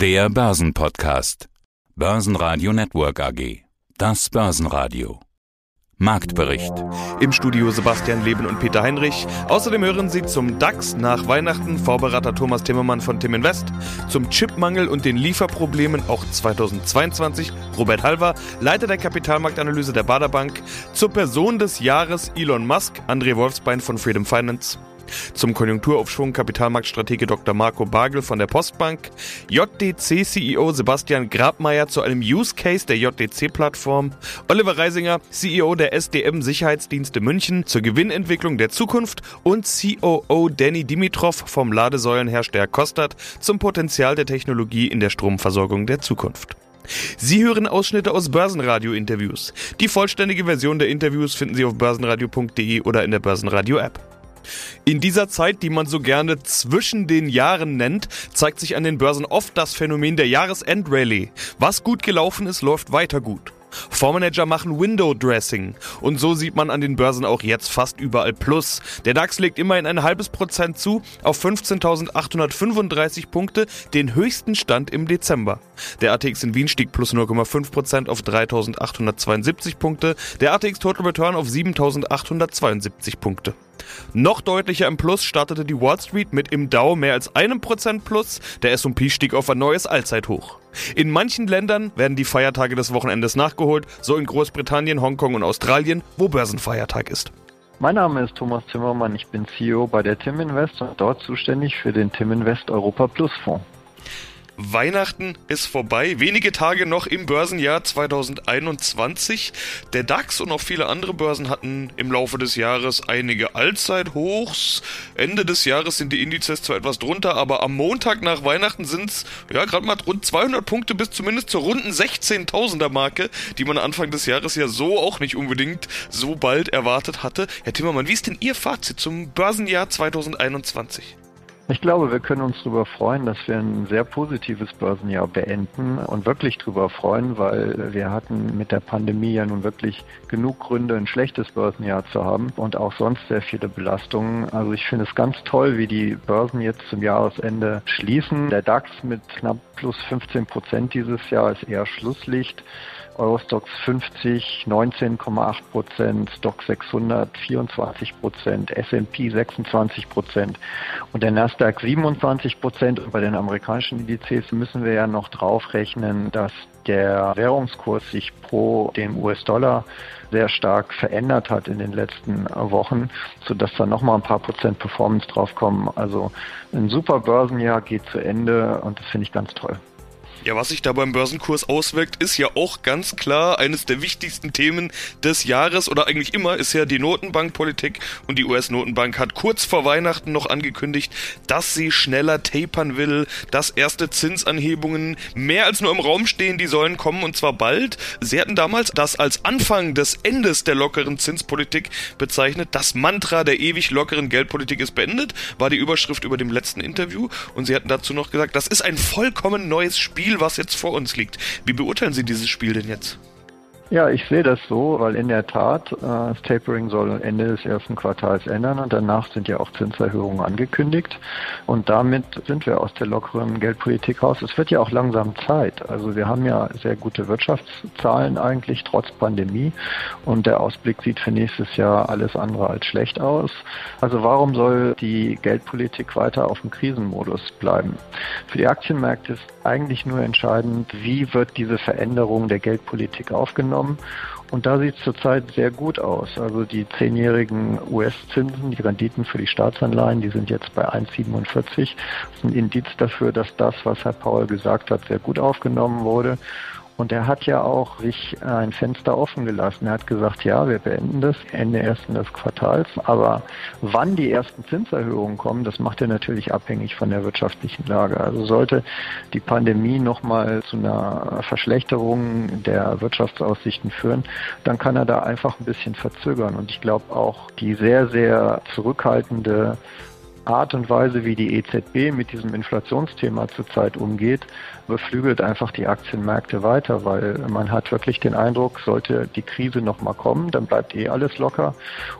Der Börsenpodcast. Börsenradio Network AG. Das Börsenradio. Marktbericht. Im Studio Sebastian Leben und Peter Heinrich. Außerdem hören Sie zum DAX nach Weihnachten Vorberater Thomas Timmermann von Tim Invest, zum Chipmangel und den Lieferproblemen auch 2022 Robert Halver, Leiter der Kapitalmarktanalyse der Baderbank, zur Person des Jahres Elon Musk André Wolfsbein von Freedom Finance. Zum Konjunkturaufschwung Kapitalmarktstratege Dr. Marco Bagel von der Postbank, JDC-CEO Sebastian Grabmeier zu einem Use Case der JDC-Plattform, Oliver Reisinger, CEO der SDM Sicherheitsdienste München zur Gewinnentwicklung der Zukunft und COO Danny Dimitrov vom Ladesäulenhersteller Kostat zum Potenzial der Technologie in der Stromversorgung der Zukunft. Sie hören Ausschnitte aus Börsenradio-Interviews. Die vollständige Version der Interviews finden Sie auf börsenradio.de oder in der Börsenradio-App. In dieser Zeit, die man so gerne zwischen den Jahren nennt, zeigt sich an den Börsen oft das Phänomen der Jahresendrallye. Was gut gelaufen ist, läuft weiter gut. Fondsmanager machen Window Dressing und so sieht man an den Börsen auch jetzt fast überall Plus. Der DAX legt immerhin ein halbes Prozent zu auf 15.835 Punkte, den höchsten Stand im Dezember. Der ATX in Wien stieg plus 0,5 Prozent auf 3.872 Punkte, der ATX Total Return auf 7.872 Punkte. Noch deutlicher im Plus startete die Wall Street mit im Dow mehr als einem Prozent Plus, der S&P stieg auf ein neues Allzeithoch. In manchen Ländern werden die Feiertage des Wochenendes nachgeholt, so in Großbritannien, Hongkong und Australien, wo Börsenfeiertag ist. Mein Name ist Thomas Zimmermann, ich bin CEO bei der Tim Invest und dort zuständig für den Tim Invest Europa Plus Fonds. Weihnachten ist vorbei, wenige Tage noch im Börsenjahr 2021. Der DAX und auch viele andere Börsen hatten im Laufe des Jahres einige Allzeithochs. Ende des Jahres sind die Indizes zwar etwas drunter, aber am Montag nach Weihnachten sind es ja gerade mal rund 200 Punkte bis zumindest zur runden 16.000er Marke, die man Anfang des Jahres ja so auch nicht unbedingt so bald erwartet hatte. Herr Timmermann, wie ist denn Ihr Fazit zum Börsenjahr 2021? Ich glaube, wir können uns darüber freuen, dass wir ein sehr positives Börsenjahr beenden und wirklich darüber freuen, weil wir hatten mit der Pandemie ja nun wirklich genug Gründe, ein schlechtes Börsenjahr zu haben und auch sonst sehr viele Belastungen. Also ich finde es ganz toll, wie die Börsen jetzt zum Jahresende schließen. Der DAX mit knapp plus 15 Prozent dieses Jahr ist eher Schlusslicht. Eurostox 50 19,8 Prozent, Stock 600 24 Prozent, S&P 26 Prozent und der Nasdaq 27 Prozent. Und bei den amerikanischen Indizes müssen wir ja noch draufrechnen, dass der Währungskurs sich pro dem US-Dollar sehr stark verändert hat in den letzten Wochen, sodass da nochmal ein paar Prozent Performance draufkommen. Also ein super Börsenjahr geht zu Ende und das finde ich ganz toll. Ja, was sich da beim Börsenkurs auswirkt, ist ja auch ganz klar eines der wichtigsten Themen des Jahres oder eigentlich immer ist ja die Notenbankpolitik und die US-Notenbank hat kurz vor Weihnachten noch angekündigt, dass sie schneller tapern will, dass erste Zinsanhebungen mehr als nur im Raum stehen, die sollen kommen und zwar bald. Sie hatten damals das als Anfang des Endes der lockeren Zinspolitik bezeichnet. Das Mantra der ewig lockeren Geldpolitik ist beendet, war die Überschrift über dem letzten Interview und sie hatten dazu noch gesagt, das ist ein vollkommen neues Spiel Spiel, was jetzt vor uns liegt. Wie beurteilen Sie dieses Spiel denn jetzt? Ja, ich sehe das so, weil in der Tat äh, das Tapering soll Ende des ersten Quartals ändern und danach sind ja auch Zinserhöhungen angekündigt und damit sind wir aus der lockeren Geldpolitik raus. Es wird ja auch langsam Zeit. Also wir haben ja sehr gute Wirtschaftszahlen eigentlich trotz Pandemie und der Ausblick sieht für nächstes Jahr alles andere als schlecht aus. Also warum soll die Geldpolitik weiter auf dem Krisenmodus bleiben? Für die Aktienmärkte ist eigentlich nur entscheidend, wie wird diese Veränderung der Geldpolitik aufgenommen genommen. Und da sieht es zurzeit sehr gut aus. Also die zehnjährigen US-Zinsen, die Renditen für die Staatsanleihen, die sind jetzt bei 1,47. Das ist ein Indiz dafür, dass das, was Herr Paul gesagt hat, sehr gut aufgenommen wurde. Und er hat ja auch sich ein Fenster offen gelassen. Er hat gesagt, ja, wir beenden das Ende ersten des Quartals. Aber wann die ersten Zinserhöhungen kommen, das macht er natürlich abhängig von der wirtschaftlichen Lage. Also sollte die Pandemie nochmal zu einer Verschlechterung der Wirtschaftsaussichten führen, dann kann er da einfach ein bisschen verzögern. Und ich glaube auch die sehr, sehr zurückhaltende Art und Weise, wie die EZB mit diesem Inflationsthema zurzeit umgeht, beflügelt einfach die Aktienmärkte weiter, weil man hat wirklich den Eindruck, sollte die Krise nochmal kommen, dann bleibt eh alles locker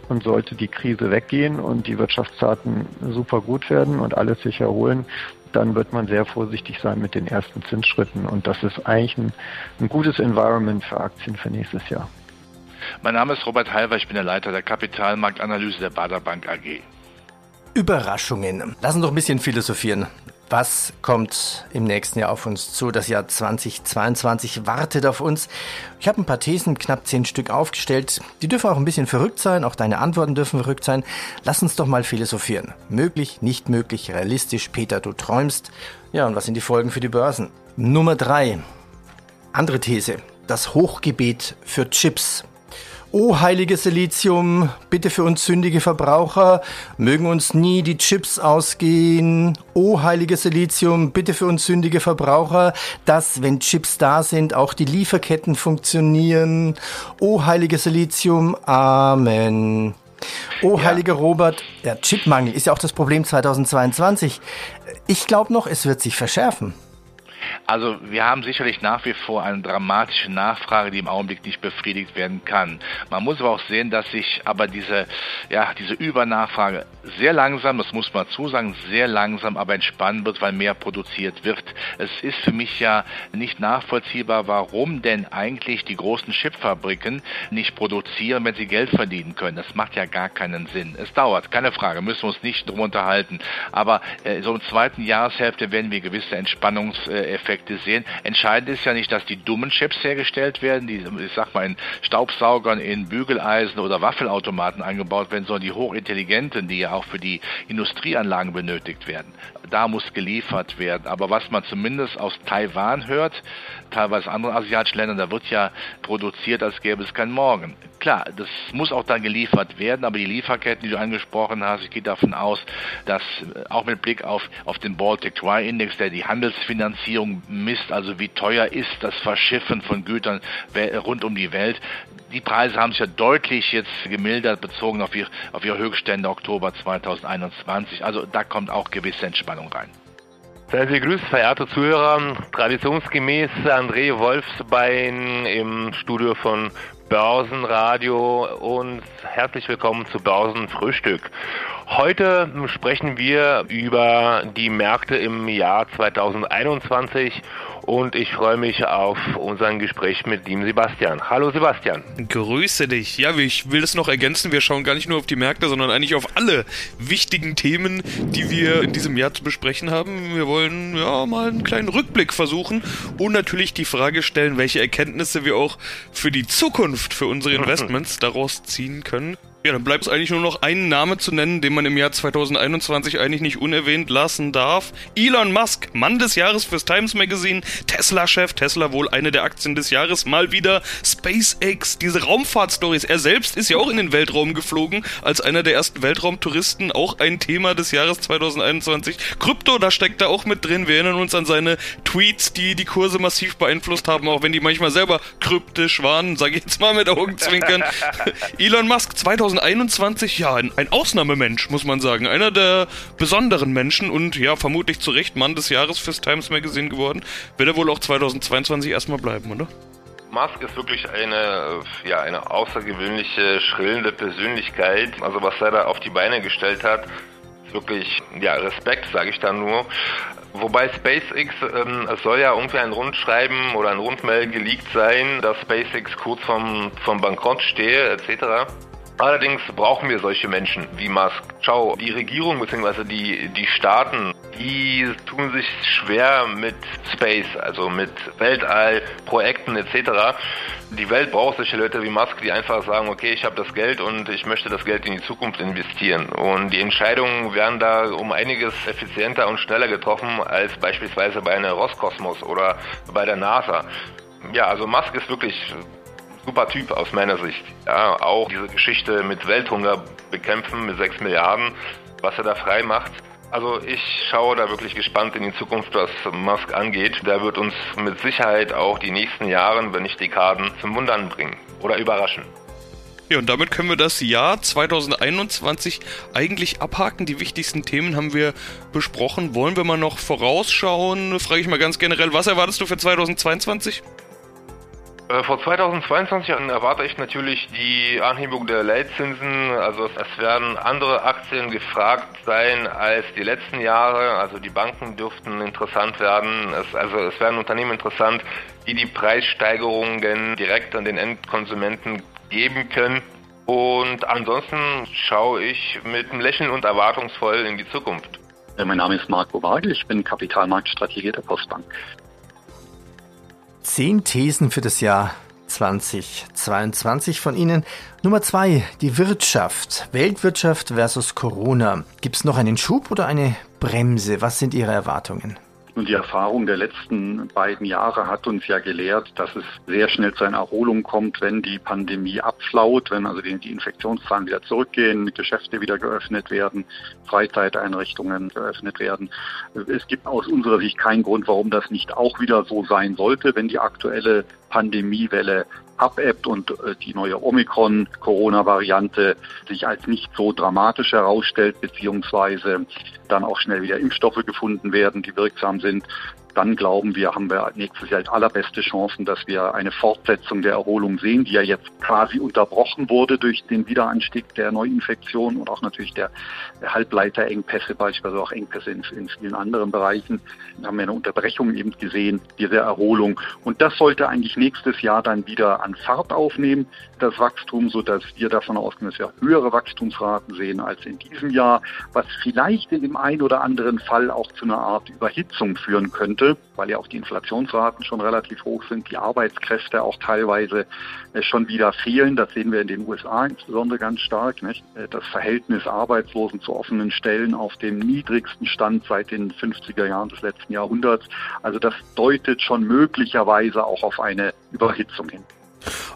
und sollte die Krise weggehen und die Wirtschaftsdaten super gut werden und alles sich erholen, dann wird man sehr vorsichtig sein mit den ersten Zinsschritten. Und das ist eigentlich ein, ein gutes Environment für Aktien für nächstes Jahr. Mein Name ist Robert Halver, ich bin der Leiter der Kapitalmarktanalyse der Bader Bank AG. Überraschungen. Lass uns doch ein bisschen philosophieren. Was kommt im nächsten Jahr auf uns zu? Das Jahr 2022 wartet auf uns. Ich habe ein paar Thesen, knapp zehn Stück aufgestellt. Die dürfen auch ein bisschen verrückt sein, auch deine Antworten dürfen verrückt sein. Lass uns doch mal philosophieren. Möglich, nicht möglich, realistisch. Peter, du träumst. Ja, und was sind die Folgen für die Börsen? Nummer drei. Andere These. Das Hochgebet für Chips. O heiliges Silizium, bitte für uns sündige Verbraucher, mögen uns nie die Chips ausgehen. O heiliges Silizium, bitte für uns sündige Verbraucher, dass, wenn Chips da sind, auch die Lieferketten funktionieren. O heiliges Silizium, Amen. Oh, ja. heiliger Robert, der Chipmangel ist ja auch das Problem 2022. Ich glaube noch, es wird sich verschärfen. Also wir haben sicherlich nach wie vor eine dramatische Nachfrage, die im Augenblick nicht befriedigt werden kann. Man muss aber auch sehen, dass sich aber diese, ja, diese Übernachfrage sehr langsam, das muss man zusagen, sehr langsam aber entspannen wird, weil mehr produziert wird. Es ist für mich ja nicht nachvollziehbar, warum denn eigentlich die großen Chipfabriken nicht produzieren, wenn sie Geld verdienen können. Das macht ja gar keinen Sinn. Es dauert, keine Frage, müssen wir uns nicht drum unterhalten. Aber äh, so im zweiten Jahreshälfte werden wir gewisse Entspannungseffekte Effekte sehen. Entscheidend ist ja nicht, dass die dummen Chips hergestellt werden, die, ich sag mal, in Staubsaugern, in Bügeleisen oder Waffelautomaten eingebaut werden, sondern die hochintelligenten, die ja auch für die Industrieanlagen benötigt werden. Da muss geliefert werden. Aber was man zumindest aus Taiwan hört, teilweise anderen asiatischen Ländern, da wird ja produziert, als gäbe es kein Morgen. Klar, das muss auch dann geliefert werden, aber die Lieferketten, die du angesprochen hast, ich gehe davon aus, dass äh, auch mit Blick auf, auf den Baltic Dry Index, der die Handelsfinanzierung misst, also wie teuer ist das Verschiffen von Gütern rund um die Welt, die Preise haben sich ja deutlich jetzt gemildert, bezogen auf, ihr, auf ihre Höchststände Oktober 2021. Also da kommt auch gewisse Entspannung rein. Seien Sie gegrüßt, verehrte Zuhörer. Traditionsgemäß André Wolfsbein im Studio von Börsenradio und herzlich willkommen zu Börsenfrühstück. Heute sprechen wir über die Märkte im Jahr 2021 und ich freue mich auf unser Gespräch mit dem Sebastian. Hallo Sebastian. Grüße dich. Ja, ich will das noch ergänzen. Wir schauen gar nicht nur auf die Märkte, sondern eigentlich auf alle wichtigen Themen, die wir in diesem Jahr zu besprechen haben. Wir wollen ja mal einen kleinen Rückblick versuchen und natürlich die Frage stellen, welche Erkenntnisse wir auch für die Zukunft, für unsere Investments daraus ziehen können. Ja, dann bleibt es eigentlich nur noch einen Namen zu nennen, den man im Jahr 2021 eigentlich nicht unerwähnt lassen darf. Elon Musk, Mann des Jahres fürs Times Magazine, Tesla-Chef, Tesla wohl eine der Aktien des Jahres, mal wieder SpaceX, diese Raumfahrtstories. Er selbst ist ja auch in den Weltraum geflogen, als einer der ersten Weltraumtouristen, auch ein Thema des Jahres 2021. Krypto, da steckt er auch mit drin. Wir erinnern uns an seine Tweets, die die Kurse massiv beeinflusst haben, auch wenn die manchmal selber kryptisch waren, sage ich jetzt mal mit Augenzwinkern. Elon Musk 2021 2021, ja, ein, ein, Ausnahmemensch, muss man sagen. Einer der besonderen Menschen und ja, vermutlich zu Recht Mann des Jahres fürs Times Magazine geworden. Wird er wohl auch 2022 erstmal bleiben, oder? Musk ist wirklich eine, ja, eine außergewöhnliche, schrillende Persönlichkeit. Also was er da auf die Beine gestellt hat, ist wirklich, ja, Respekt, sage ich da nur. Wobei SpaceX, ähm, es soll ja irgendwie ein Rundschreiben oder ein Rundmail geleakt sein, dass SpaceX kurz vom, vom Bankrott stehe, etc. Allerdings brauchen wir solche Menschen wie Musk. Schau, die Regierung bzw. Die, die Staaten, die tun sich schwer mit Space, also mit Weltallprojekten etc. Die Welt braucht solche Leute wie Musk, die einfach sagen, okay, ich habe das Geld und ich möchte das Geld in die Zukunft investieren. Und die Entscheidungen werden da um einiges effizienter und schneller getroffen als beispielsweise bei einer Roskosmos oder bei der NASA. Ja, also Musk ist wirklich super Typ aus meiner Sicht. Ja, auch diese Geschichte mit Welthunger bekämpfen mit 6 Milliarden, was er da frei macht. Also ich schaue da wirklich gespannt in die Zukunft, was Musk angeht. Der wird uns mit Sicherheit auch die nächsten Jahre, wenn nicht Dekaden, zum Wundern bringen oder überraschen. Ja, und damit können wir das Jahr 2021 eigentlich abhaken. Die wichtigsten Themen haben wir besprochen. Wollen wir mal noch vorausschauen? Frage ich mal ganz generell, was erwartest du für 2022? Äh, vor 2022 erwarte ich natürlich die Anhebung der Leitzinsen. Also es werden andere Aktien gefragt sein als die letzten Jahre. Also die Banken dürften interessant werden. Es, also es werden Unternehmen interessant, die die Preissteigerungen direkt an den Endkonsumenten geben können. Und ansonsten schaue ich mit einem Lächeln und erwartungsvoll in die Zukunft. Mein Name ist Marco Wagel, ich bin Kapitalmarktstrategie der Postbank. Zehn Thesen für das Jahr 2022 von Ihnen. Nummer zwei, die Wirtschaft. Weltwirtschaft versus Corona. Gibt es noch einen Schub oder eine Bremse? Was sind Ihre Erwartungen? Und die Erfahrung der letzten beiden Jahre hat uns ja gelehrt, dass es sehr schnell zu einer Erholung kommt, wenn die Pandemie abflaut, wenn also die, Infektionszahlen wieder zurückgehen, Geschäfte wieder geöffnet werden, Freizeiteinrichtungen geöffnet werden. Es gibt aus unserer Sicht keinen Grund, warum das nicht auch wieder so sein sollte, wenn die aktuelle Pandemiewelle abebbt und äh, die neue Omikron-Corona-Variante sich als nicht so dramatisch herausstellt, beziehungsweise dann auch schnell wieder Impfstoffe gefunden werden, die wirksam sind, dann glauben wir, haben wir nächstes Jahr allerbeste Chancen, dass wir eine Fortsetzung der Erholung sehen, die ja jetzt quasi unterbrochen wurde durch den Wiederanstieg der Neuinfektion und auch natürlich der Halbleiterengpässe, beispielsweise auch Engpässe in, in vielen anderen Bereichen. Da haben wir eine Unterbrechung eben gesehen, diese Erholung. Und das sollte eigentlich nächstes Jahr dann wieder an Fahrt aufnehmen, das Wachstum, so dass wir davon ausgehen, dass wir höhere Wachstumsraten sehen als in diesem Jahr, was vielleicht in dem einen oder anderen Fall auch zu einer Art Überhitzung führen könnte könnte, weil ja auch die Inflationsraten schon relativ hoch sind, die Arbeitskräfte auch teilweise äh, schon wieder fehlen. Das sehen wir in den USA insbesondere ganz stark. Nicht? Äh, das Verhältnis Arbeitslosen zu offenen Stellen auf dem niedrigsten Stand seit den 50er Jahren des letzten Jahrhunderts. Also das deutet schon möglicherweise auch auf eine Überhitzung hin.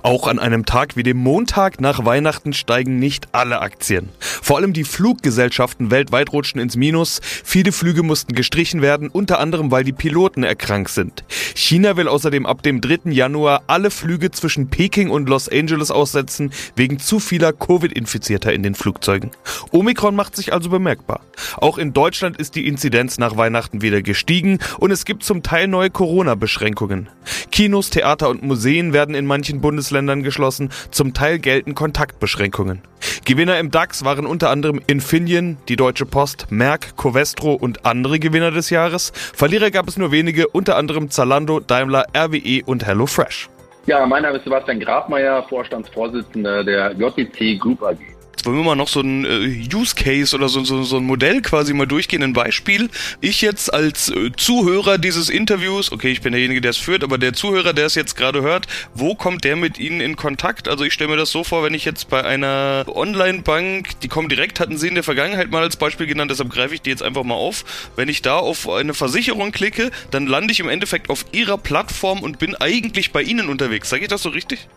Auch an einem Tag wie dem Montag nach Weihnachten steigen nicht alle Aktien. Vor allem die Fluggesellschaften weltweit rutschen ins Minus. Viele Flüge mussten gestrichen werden, unter anderem weil die Piloten erkrankt sind. China will außerdem ab dem 3. Januar alle Flüge zwischen Peking und Los Angeles aussetzen, wegen zu vieler Covid-Infizierter in den Flugzeugen. Omikron macht sich also bemerkbar. Auch in Deutschland ist die Inzidenz nach Weihnachten wieder gestiegen und es gibt zum Teil neue Corona-Beschränkungen. Kinos, Theater und Museen werden in manchen Bundesländern geschlossen, zum Teil gelten Kontaktbeschränkungen. Gewinner im DAX waren unter anderem Infineon, die Deutsche Post, Merck, Covestro und andere Gewinner des Jahres. Verlierer gab es nur wenige, unter anderem Zalando, Daimler, RWE und HelloFresh. Ja, mein Name ist Sebastian Grabmeier, Vorstandsvorsitzender der JTC Group AG wollen wir mal noch so ein äh, Use Case oder so, so, so ein Modell quasi mal durchgehen, ein Beispiel. Ich jetzt als äh, Zuhörer dieses Interviews, okay, ich bin derjenige, der es führt, aber der Zuhörer, der es jetzt gerade hört, wo kommt der mit Ihnen in Kontakt? Also ich stelle mir das so vor, wenn ich jetzt bei einer Online-Bank, die kommen direkt, hatten Sie in der Vergangenheit mal als Beispiel genannt, deshalb greife ich die jetzt einfach mal auf. Wenn ich da auf eine Versicherung klicke, dann lande ich im Endeffekt auf Ihrer Plattform und bin eigentlich bei Ihnen unterwegs. Sage ich das so richtig?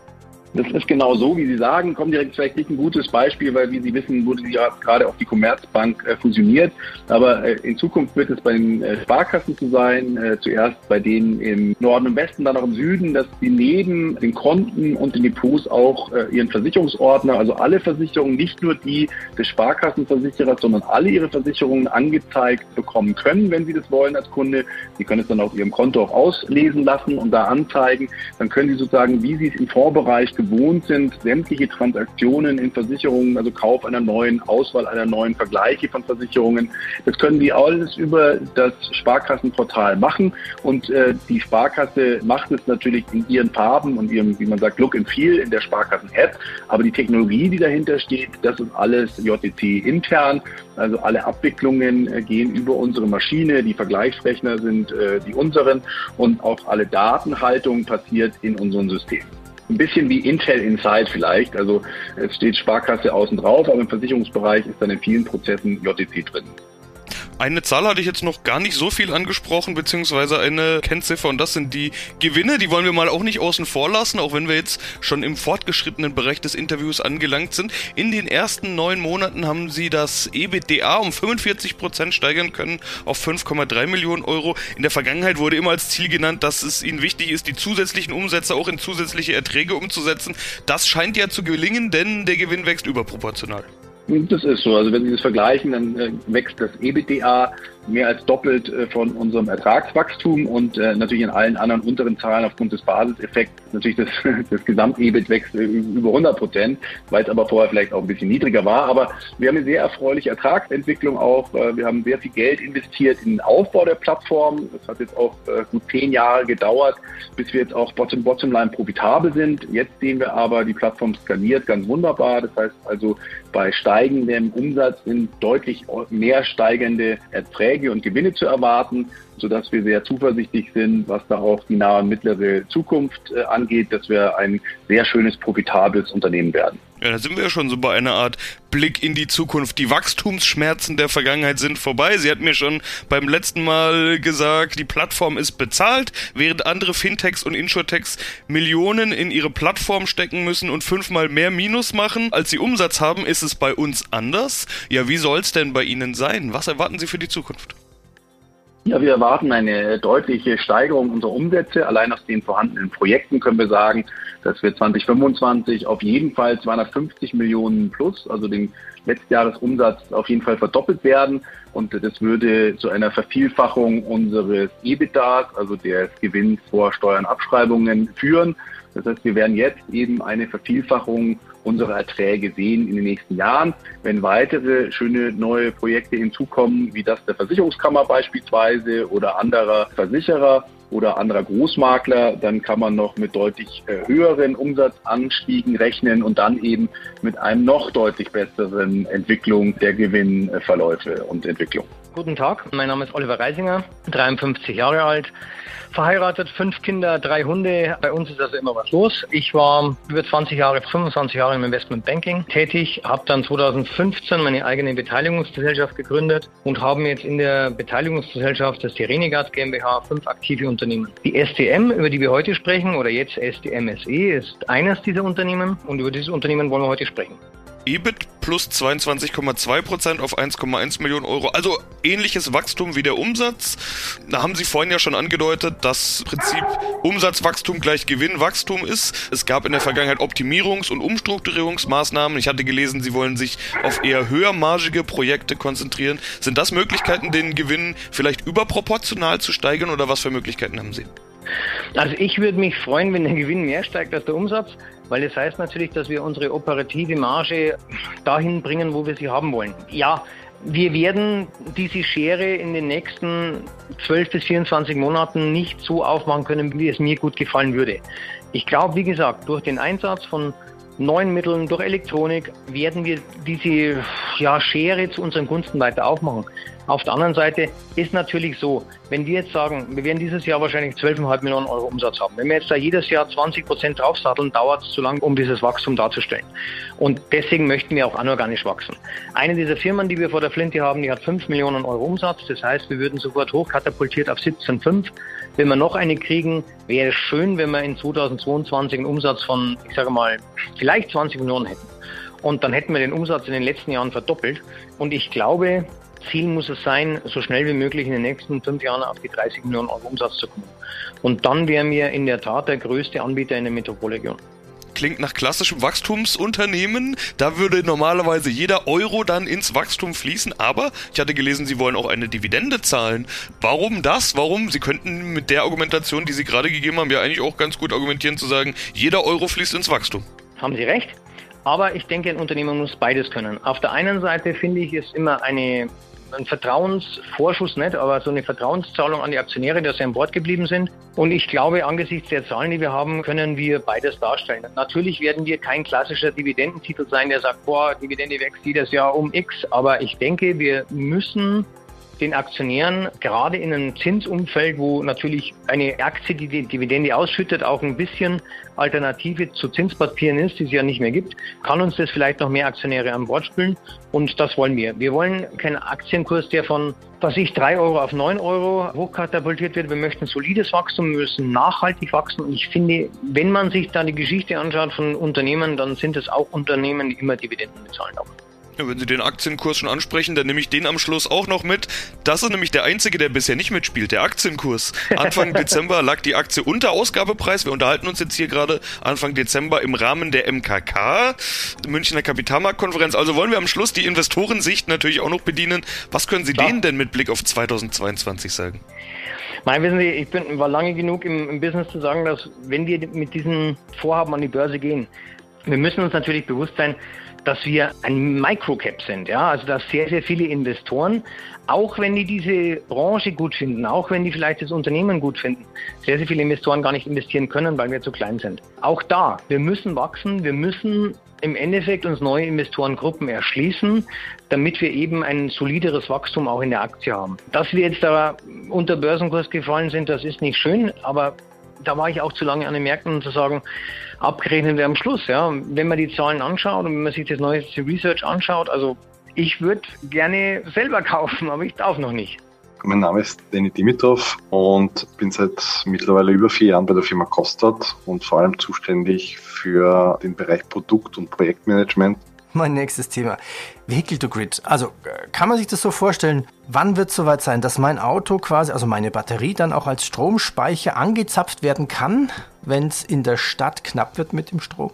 Das ist genau so, wie Sie sagen. Kommt direkt vielleicht nicht ein gutes Beispiel, weil, wie Sie wissen, wurde ja gerade auf die Commerzbank äh, fusioniert. Aber äh, in Zukunft wird es bei den äh, Sparkassen zu sein, zuerst bei denen im Norden und Westen, dann auch im Süden, dass sie neben den Konten und den Depots auch ihren Versicherungsordner, also alle Versicherungen, nicht nur die des Sparkassenversicherers, sondern alle ihre Versicherungen angezeigt bekommen können, wenn sie das wollen als Kunde. Sie können es dann auf ihrem Konto auch auslesen lassen und da anzeigen. Dann können sie sozusagen, wie sie es im Vorbereich gewohnt sind, sämtliche Transaktionen in Versicherungen, also Kauf einer neuen, Auswahl einer neuen, Vergleiche von Versicherungen, das können die alles über das Sparkassenportal machen. Und äh, die Sparkasse macht es natürlich in ihren Farben und ihrem, wie man sagt, Look and Feel in der Sparkassen-App, aber die Technologie, die dahinter steht, das ist alles JTC intern, also alle Abwicklungen äh, gehen über unsere Maschine, die Vergleichsrechner sind äh, die unseren. Und auch alle Datenhaltung passiert in unserem System ein bisschen wie Intel Inside vielleicht. Also es steht Sparkasse außen drauf, aber im Versicherungsbereich ist dann in vielen Prozessen JTC drin. Eine Zahl hatte ich jetzt noch gar nicht so viel angesprochen, beziehungsweise eine Kennziffer und das sind die Gewinne. Die wollen wir mal auch nicht außen vor lassen, auch wenn wir jetzt schon im fortgeschrittenen Bereich des Interviews angelangt sind. In den ersten neun Monaten haben sie das EBITDA um 45 Prozent steigern können auf 5,3 Millionen Euro. In der Vergangenheit wurde immer als Ziel genannt, dass es ihnen wichtig ist, die zusätzlichen Umsätze auch in zusätzliche Erträge umzusetzen. Das scheint ja zu gelingen, denn der Gewinn wächst überproportional. Das ist so. Also wenn Sie das vergleichen, dann äh, wächst das EBITDA mehr als doppelt äh, von unserem Ertragswachstum und äh, natürlich in allen anderen unteren Zahlen aufgrund des Basiseffekts natürlich das, das Gesamt-EBIT wächst äh, über 100 Prozent, weil es aber vorher vielleicht auch ein bisschen niedriger war. Aber wir haben eine sehr erfreuliche Ertragsentwicklung auch. Wir haben sehr viel Geld investiert in den Aufbau der Plattform. Das hat jetzt auch gut zehn Jahre gedauert, bis wir jetzt auch bottom-bottom-line profitabel sind. Jetzt sehen wir aber, die Plattform skaliert ganz wunderbar. Das heißt also, bei steigendem Umsatz sind deutlich mehr steigende Erträge und Gewinne zu erwarten, sodass wir sehr zuversichtlich sind, was da auch die nahe und mittlere Zukunft äh, angeht, dass wir ein sehr schönes, profitables Unternehmen werden. Ja, da sind wir ja schon so bei einer Art Blick in die Zukunft. Die Wachstumsschmerzen der Vergangenheit sind vorbei. Sie hat mir schon beim letzten Mal gesagt, die Plattform ist bezahlt, während andere Fintechs und Insurtechs Millionen in ihre Plattform stecken müssen und fünfmal mehr Minus machen, als sie Umsatz haben, ist es bei uns anders. Ja, wie soll es denn bei Ihnen sein? Was erwarten Sie für die Zukunft? Ja, wir erwarten eine deutliche Steigerung unserer Umsätze. Allein aus den vorhandenen Projekten können wir sagen, dass wir 2025 auf jeden Fall 250 Millionen plus, also den Letztjahresumsatz auf jeden Fall verdoppelt werden. Und das würde zu einer Vervielfachung unseres EBITDAs, also des Gewinns vor Steuern Abschreibungen, führen. Das heißt, wir werden jetzt eben eine Vervielfachung unsere Erträge sehen in den nächsten Jahren. Wenn weitere schöne neue Projekte hinzukommen, wie das der Versicherungskammer beispielsweise oder anderer Versicherer, oder anderer Großmakler, dann kann man noch mit deutlich äh, höheren Umsatzanstiegen rechnen und dann eben mit einem noch deutlich besseren Entwicklung der Gewinnverläufe und Entwicklung. Guten Tag, mein Name ist Oliver Reisinger, 53 Jahre alt, verheiratet, fünf Kinder, drei Hunde. Bei uns ist also immer was los. Ich war über 20 Jahre, 25 Jahre im Investmentbanking tätig, habe dann 2015 meine eigene Beteiligungsgesellschaft gegründet und haben jetzt in der Beteiligungsgesellschaft des Renegade GmbH fünf aktive Unternehmen. Die STM, über die wir heute sprechen, oder jetzt STM SE, ist eines dieser Unternehmen und über dieses Unternehmen wollen wir heute sprechen. EBIT plus 22,2% auf 1,1 Millionen Euro. Also ähnliches Wachstum wie der Umsatz. Da haben Sie vorhin ja schon angedeutet, dass Prinzip Umsatzwachstum gleich Gewinnwachstum ist. Es gab in der Vergangenheit Optimierungs- und Umstrukturierungsmaßnahmen. Ich hatte gelesen, Sie wollen sich auf eher höhermargige Projekte konzentrieren. Sind das Möglichkeiten, den Gewinn vielleicht überproportional zu steigern oder was für Möglichkeiten haben Sie? Also ich würde mich freuen, wenn der Gewinn mehr steigt als der Umsatz, weil das heißt natürlich, dass wir unsere operative Marge dahin bringen, wo wir sie haben wollen. Ja, wir werden diese Schere in den nächsten 12 bis 24 Monaten nicht so aufmachen können, wie es mir gut gefallen würde. Ich glaube, wie gesagt, durch den Einsatz von neuen Mitteln, durch Elektronik werden wir diese ja, Schere zu unseren Gunsten weiter aufmachen. Auf der anderen Seite ist natürlich so, wenn wir jetzt sagen, wir werden dieses Jahr wahrscheinlich 12,5 Millionen Euro Umsatz haben. Wenn wir jetzt da jedes Jahr 20 Prozent draufsatteln, dauert es zu lang, um dieses Wachstum darzustellen. Und deswegen möchten wir auch anorganisch wachsen. Eine dieser Firmen, die wir vor der Flinte haben, die hat 5 Millionen Euro Umsatz. Das heißt, wir würden sofort hochkatapultiert auf 17,5. Wenn wir noch eine kriegen, wäre es schön, wenn wir in 2022 einen Umsatz von, ich sage mal, vielleicht 20 Millionen hätten. Und dann hätten wir den Umsatz in den letzten Jahren verdoppelt. Und ich glaube, Ziel muss es sein, so schnell wie möglich in den nächsten fünf Jahren auf die 30 Millionen Euro Umsatz zu kommen. Und dann wären wir in der Tat der größte Anbieter in der Metropolregion klingt nach klassischem Wachstumsunternehmen. Da würde normalerweise jeder Euro dann ins Wachstum fließen. Aber ich hatte gelesen, Sie wollen auch eine Dividende zahlen. Warum das? Warum? Sie könnten mit der Argumentation, die Sie gerade gegeben haben, ja eigentlich auch ganz gut argumentieren zu sagen, jeder Euro fließt ins Wachstum. Haben Sie recht. Aber ich denke, ein Unternehmen muss beides können. Auf der einen Seite finde ich es immer eine ein Vertrauensvorschuss nicht, aber so eine Vertrauenszahlung an die Aktionäre, dass sie an Bord geblieben sind. Und ich glaube, angesichts der Zahlen, die wir haben, können wir beides darstellen. Natürlich werden wir kein klassischer Dividendentitel sein, der sagt, boah, Dividende wächst jedes Jahr um X. Aber ich denke, wir müssen den Aktionären gerade in einem Zinsumfeld, wo natürlich eine Aktie, die die Dividende ausschüttet, auch ein bisschen Alternative zu Zinspapieren ist, die es ja nicht mehr gibt, kann uns das vielleicht noch mehr Aktionäre an Bord spülen. Und das wollen wir. Wir wollen keinen Aktienkurs, der von, was ich, drei Euro auf neun Euro hochkatapultiert wird. Wir möchten solides Wachstum, wir müssen nachhaltig wachsen. Und ich finde, wenn man sich da die Geschichte anschaut von Unternehmen, dann sind es auch Unternehmen, die immer Dividenden bezahlen. Auch. Wenn Sie den Aktienkurs schon ansprechen, dann nehme ich den am Schluss auch noch mit. Das ist nämlich der einzige, der bisher nicht mitspielt, der Aktienkurs. Anfang Dezember lag die Aktie unter Ausgabepreis. Wir unterhalten uns jetzt hier gerade Anfang Dezember im Rahmen der MKK, Münchner Kapitalmarktkonferenz. Also wollen wir am Schluss die Investorensicht natürlich auch noch bedienen. Was können Sie Klar. denen denn mit Blick auf 2022 sagen? Mein, wissen Sie, ich bin, war lange genug im, im Business zu sagen, dass wenn wir mit diesen Vorhaben an die Börse gehen, wir müssen uns natürlich bewusst sein, dass wir ein Microcap sind, ja, also dass sehr, sehr viele Investoren, auch wenn die diese Branche gut finden, auch wenn die vielleicht das Unternehmen gut finden, sehr, sehr viele Investoren gar nicht investieren können, weil wir zu klein sind. Auch da, wir müssen wachsen, wir müssen im Endeffekt uns neue Investorengruppen erschließen, damit wir eben ein solideres Wachstum auch in der Aktie haben. Dass wir jetzt da unter Börsenkurs gefallen sind, das ist nicht schön, aber da war ich auch zu lange an den Märkten, um zu sagen, abgerechnet wir am Schluss. Ja. Wenn man die Zahlen anschaut und wenn man sich das neueste Research anschaut, also ich würde gerne selber kaufen, aber ich darf noch nicht. Mein Name ist Danny Dimitrov und bin seit mittlerweile über vier Jahren bei der Firma Kostat und vor allem zuständig für den Bereich Produkt- und Projektmanagement mein nächstes Thema. Vehicle to Grid. Also äh, kann man sich das so vorstellen, wann wird es soweit sein, dass mein Auto quasi, also meine Batterie dann auch als Stromspeicher angezapft werden kann, wenn es in der Stadt knapp wird mit dem Strom?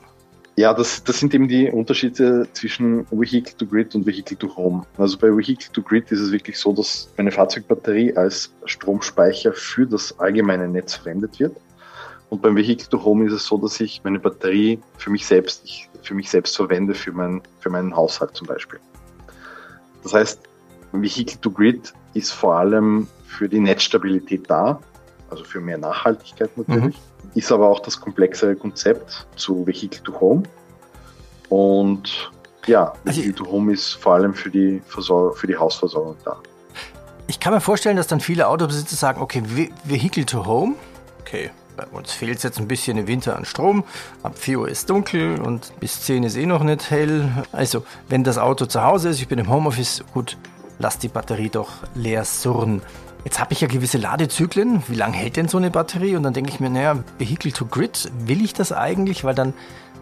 Ja, das, das sind eben die Unterschiede zwischen Vehicle to Grid und Vehicle to Home. Also bei Vehicle to Grid ist es wirklich so, dass meine Fahrzeugbatterie als Stromspeicher für das allgemeine Netz verwendet wird. Und beim Vehicle to Home ist es so, dass ich meine Batterie für mich selbst, ich, für mich selbst verwende, für, mein, für meinen Haushalt zum Beispiel. Das heißt, Vehicle to Grid ist vor allem für die Netzstabilität da, also für mehr Nachhaltigkeit natürlich, mhm. ist aber auch das komplexere Konzept zu Vehicle to Home. Und ja, also Vehicle to Home ist vor allem für die, Versor für die Hausversorgung da. Ich kann mir vorstellen, dass dann viele Autobesitzer sagen, okay, Vehicle to Home, okay, bei uns fehlt es jetzt ein bisschen im Winter an Strom. Ab 4 Uhr ist dunkel und bis 10 ist eh noch nicht hell. Also, wenn das Auto zu Hause ist, ich bin im Homeoffice, gut, lass die Batterie doch leer surren. Jetzt habe ich ja gewisse Ladezyklen. Wie lange hält denn so eine Batterie? Und dann denke ich mir, naja, Vehicle to Grid, will ich das eigentlich? Weil dann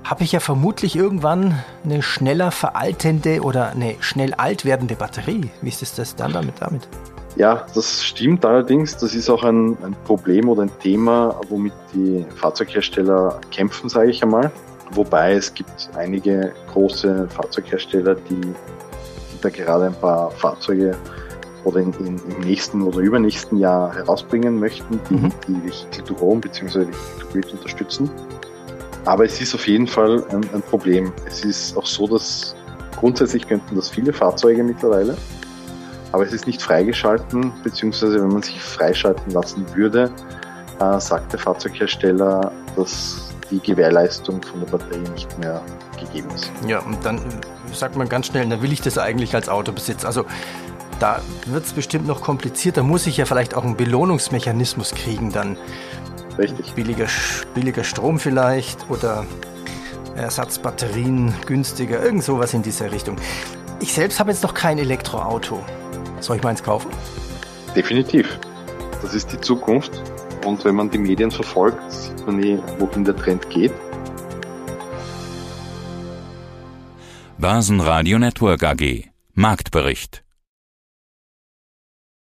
habe ich ja vermutlich irgendwann eine schneller veraltende oder eine schnell alt werdende Batterie. Wie ist es das dann damit? damit? Ja, das stimmt allerdings. Das ist auch ein, ein Problem oder ein Thema, womit die Fahrzeughersteller kämpfen, sage ich einmal. Wobei es gibt einige große Fahrzeughersteller, die, die da gerade ein paar Fahrzeuge oder in, in, im nächsten oder übernächsten Jahr herausbringen möchten, die mhm. die Vehicle to Home bzw. Vehicle to Grid unterstützen. Aber es ist auf jeden Fall ein, ein Problem. Es ist auch so, dass grundsätzlich könnten das viele Fahrzeuge mittlerweile aber es ist nicht freigeschalten, beziehungsweise wenn man sich freischalten lassen würde, äh, sagt der Fahrzeughersteller, dass die Gewährleistung von der Batterie nicht mehr gegeben ist. Ja, und dann sagt man ganz schnell, da will ich das eigentlich als Autobesitz. Also da wird es bestimmt noch komplizierter. Muss ich ja vielleicht auch einen Belohnungsmechanismus kriegen dann. Richtig. Billiger, billiger Strom vielleicht oder Ersatzbatterien günstiger, irgend sowas in dieser Richtung. Ich selbst habe jetzt noch kein Elektroauto. Soll ich meins kaufen? Definitiv. Das ist die Zukunft. Und wenn man die Medien verfolgt, sieht man eh, wohin der Trend geht. Börsenradio Network AG Marktbericht